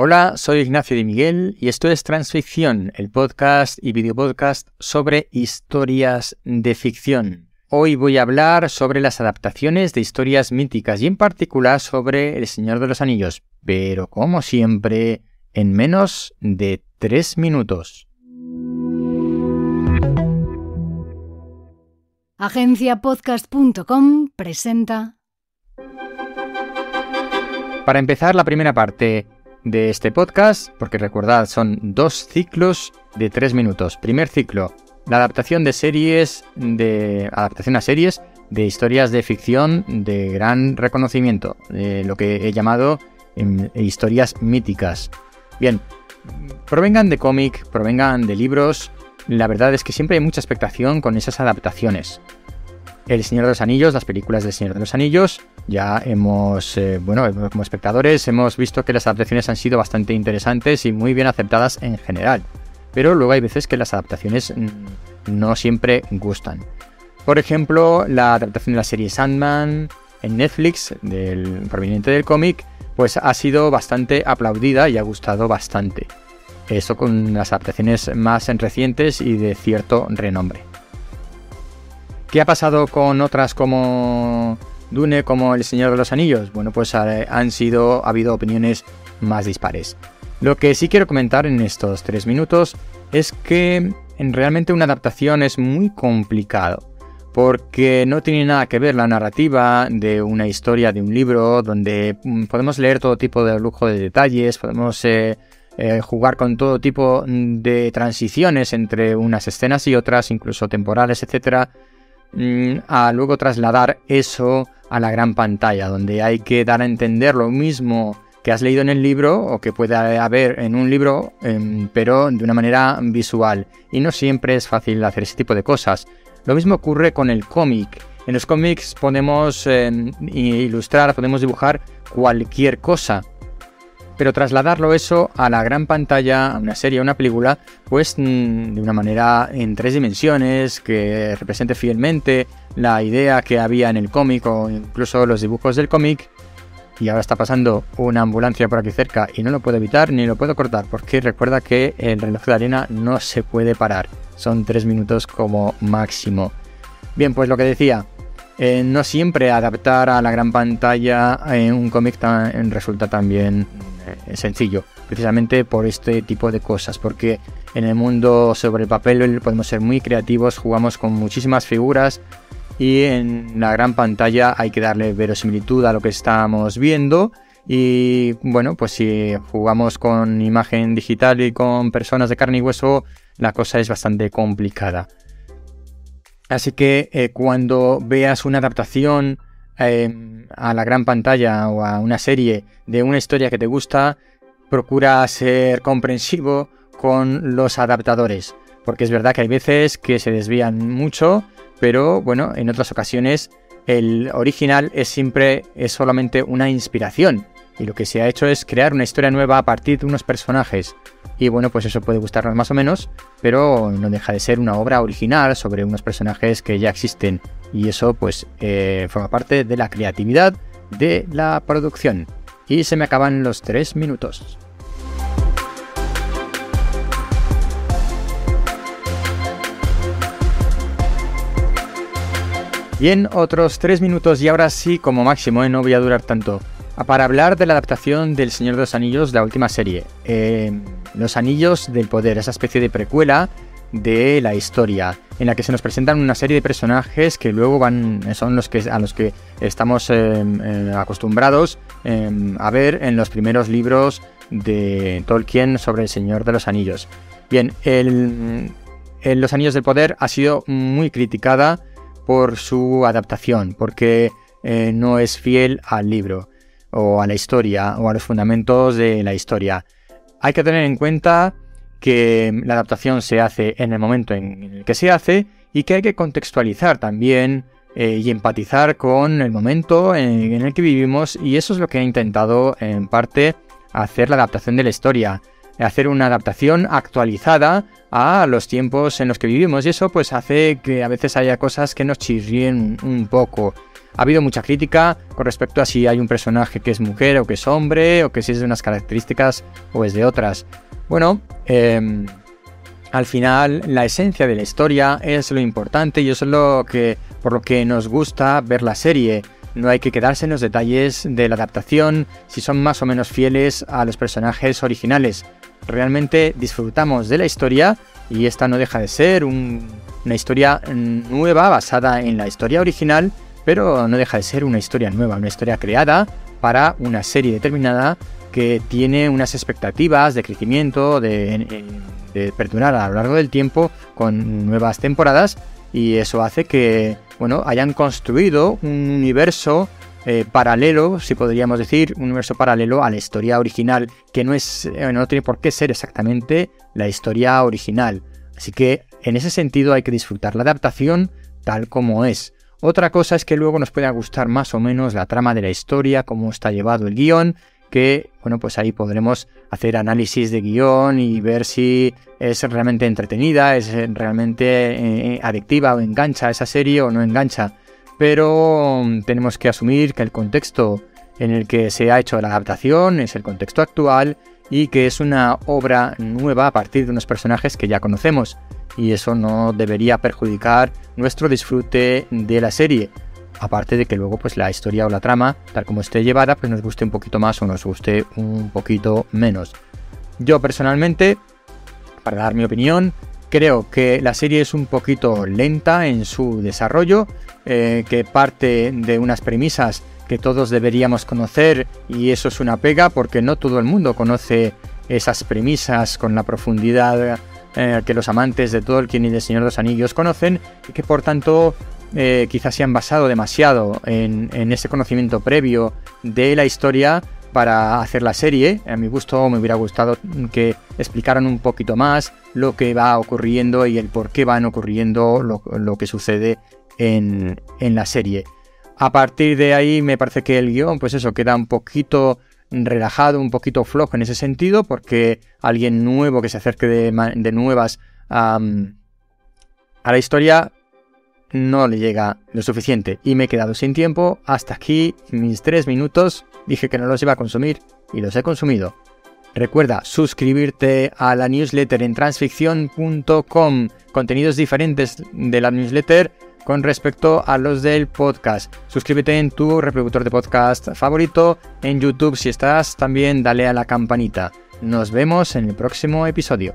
Hola, soy Ignacio de Miguel y esto es Transficción, el podcast y videopodcast sobre historias de ficción. Hoy voy a hablar sobre las adaptaciones de historias míticas y en particular sobre El Señor de los Anillos, pero como siempre, en menos de tres minutos. Agenciapodcast.com presenta. Para empezar la primera parte de este podcast, porque recordad, son dos ciclos de tres minutos. Primer ciclo, la adaptación de series, de adaptación a series de historias de ficción de gran reconocimiento, lo que he llamado em, historias míticas. Bien, provengan de cómic, provengan de libros, la verdad es que siempre hay mucha expectación con esas adaptaciones. El Señor de los Anillos, las películas del Señor de los Anillos, ya hemos, eh, bueno, como espectadores hemos visto que las adaptaciones han sido bastante interesantes y muy bien aceptadas en general. Pero luego hay veces que las adaptaciones mm, no siempre gustan. Por ejemplo, la adaptación de la serie Sandman en Netflix, del, proveniente del cómic, pues ha sido bastante aplaudida y ha gustado bastante. Eso con las adaptaciones más recientes y de cierto renombre. ¿Qué ha pasado con otras como Dune, como El Señor de los Anillos? Bueno, pues eh, han sido, ha habido opiniones más dispares. Lo que sí quiero comentar en estos tres minutos es que realmente una adaptación es muy complicado porque no tiene nada que ver la narrativa de una historia, de un libro, donde mm, podemos leer todo tipo de lujo de detalles, podemos eh, eh, jugar con todo tipo de transiciones entre unas escenas y otras, incluso temporales, etc. Mm, a luego trasladar eso a la gran pantalla, donde hay que dar a entender lo mismo que has leído en el libro o que puede haber en un libro, em, pero de una manera visual. Y no siempre es fácil hacer ese tipo de cosas. Lo mismo ocurre con el cómic. En los cómics podemos em, ilustrar, podemos dibujar cualquier cosa pero trasladarlo eso a la gran pantalla, a una serie, a una película, pues mm, de una manera en tres dimensiones, que represente fielmente la idea que había en el cómic o incluso los dibujos del cómic. Y ahora está pasando una ambulancia por aquí cerca y no lo puedo evitar ni lo puedo cortar porque recuerda que el reloj de arena no se puede parar. Son tres minutos como máximo. Bien, pues lo que decía, eh, no siempre adaptar a la gran pantalla en un cómic resulta también eh, sencillo, precisamente por este tipo de cosas, porque en el mundo sobre el papel podemos ser muy creativos, jugamos con muchísimas figuras y en la gran pantalla hay que darle verosimilitud a lo que estamos viendo. Y bueno, pues si jugamos con imagen digital y con personas de carne y hueso, la cosa es bastante complicada. Así que eh, cuando veas una adaptación Em, a la gran pantalla o a una serie de una historia que te gusta, procura ser comprensivo con los adaptadores. Porque es verdad que hay veces que se desvían mucho, pero bueno, en otras ocasiones el original es siempre, es solamente una inspiración. Y lo que se ha hecho es crear una historia nueva a partir de unos personajes. Y bueno, pues eso puede gustarnos más o menos, pero no deja de ser una obra original sobre unos personajes que ya existen. Y eso pues eh, forma parte de la creatividad de la producción. Y se me acaban los tres minutos. Bien, otros tres minutos y ahora sí, como máximo, ¿eh? no voy a durar tanto. Para hablar de la adaptación del Señor de los Anillos, la última serie. Eh, los Anillos del Poder, esa especie de precuela de la historia, en la que se nos presentan una serie de personajes que luego van, son los que, a los que estamos eh, eh, acostumbrados a ver en los primeros libros de Tolkien sobre el Señor de los Anillos. Bien, el, Los Anillos del Poder ha sido muy criticada por su adaptación, porque no es fiel al libro, o a la historia, o a los fundamentos de la historia. Hay que tener en cuenta que la adaptación se hace en el momento en el que se hace y que hay que contextualizar también eh, y empatizar con el momento en, el que vivimos y eso es lo que ha intentado en parte hacer la adaptación de la historia, hacer una adaptación actualizada a los tiempos en los que vivimos y eso pues hace que a veces haya cosas que nos chirríen un poco. Ha habido mucha crítica con respecto a si hay un personaje que es mujer o que es hombre, o que si es de unas características o es de otras. Bueno, em, al final la esencia de la historia es lo importante y eso es lo que por lo que nos gusta ver la serie. No hay que quedarse en los detalles de la adaptación, si son más o menos fieles a los personajes originales. Realmente disfrutamos de la historia y esta no deja de ser una historia nueva basada en la historia original, pero no deja de ser una historia nueva, una historia creada para una serie determinada que tiene unas expectativas de crecimiento, de, perdurar a lo largo del tiempo con nuevas temporadas y eso hace que bueno, hayan construido un universo eh, paralelo, si podríamos decir, un universo paralelo a la historia original, que no, es, eh, no tiene por qué ser exactamente la historia original. Así que en ese sentido hay que disfrutar la adaptación tal como es. Otra cosa es que luego nos pueda gustar más o menos la trama de la historia, cómo está llevado el guion, que bueno, pues ahí podremos hacer análisis de guion y ver si es realmente entretenida, es realmente eh, adictiva o engancha esa serie o no engancha. Pero tenemos que asumir que el contexto en el que se ha hecho la adaptación es el contexto actual y que es una obra nueva a partir de unos personajes que ya conocemos y eso no debería perjudicar nuestro disfrute de la serie. Aparte de que luego pues la historia o la trama, tal como esté llevada, pues nos guste un poquito más o nos guste un poquito menos. Yo personalmente, para dar mi opinión, creo que la serie es un poquito lenta en su desarrollo, eh, que parte de unas premisas que todos deberíamos conocer y eso es una pega porque no todo el mundo conoce esas premisas con la profundidad eh, que los amantes de Tolkien y de Señor de los Anillos conocen y que por tanto eh, quizás se han basado demasiado en, ese conocimiento previo de la historia para hacer la serie. A mi gusto me hubiera gustado que explicaran un poquito más lo que va ocurriendo y el por qué van ocurriendo lo, que sucede en, en la serie. A partir de ahí me parece que el guion, pues eso, queda un poquito relajado, un poquito flojo en ese sentido, porque alguien nuevo que se acerque de, nuevas a la historia no le llega lo suficiente. Y me he quedado sin tiempo, hasta aquí mis tres minutos, dije que no los iba a consumir y los he consumido. Recuerda suscribirte a la newsletter en transficción.com, contenidos diferentes de la newsletter con respecto a los del podcast. Suscríbete en tu reproductor de podcast favorito, en YouTube si estás, también dale a la campanita. Nos vemos en el próximo episodio.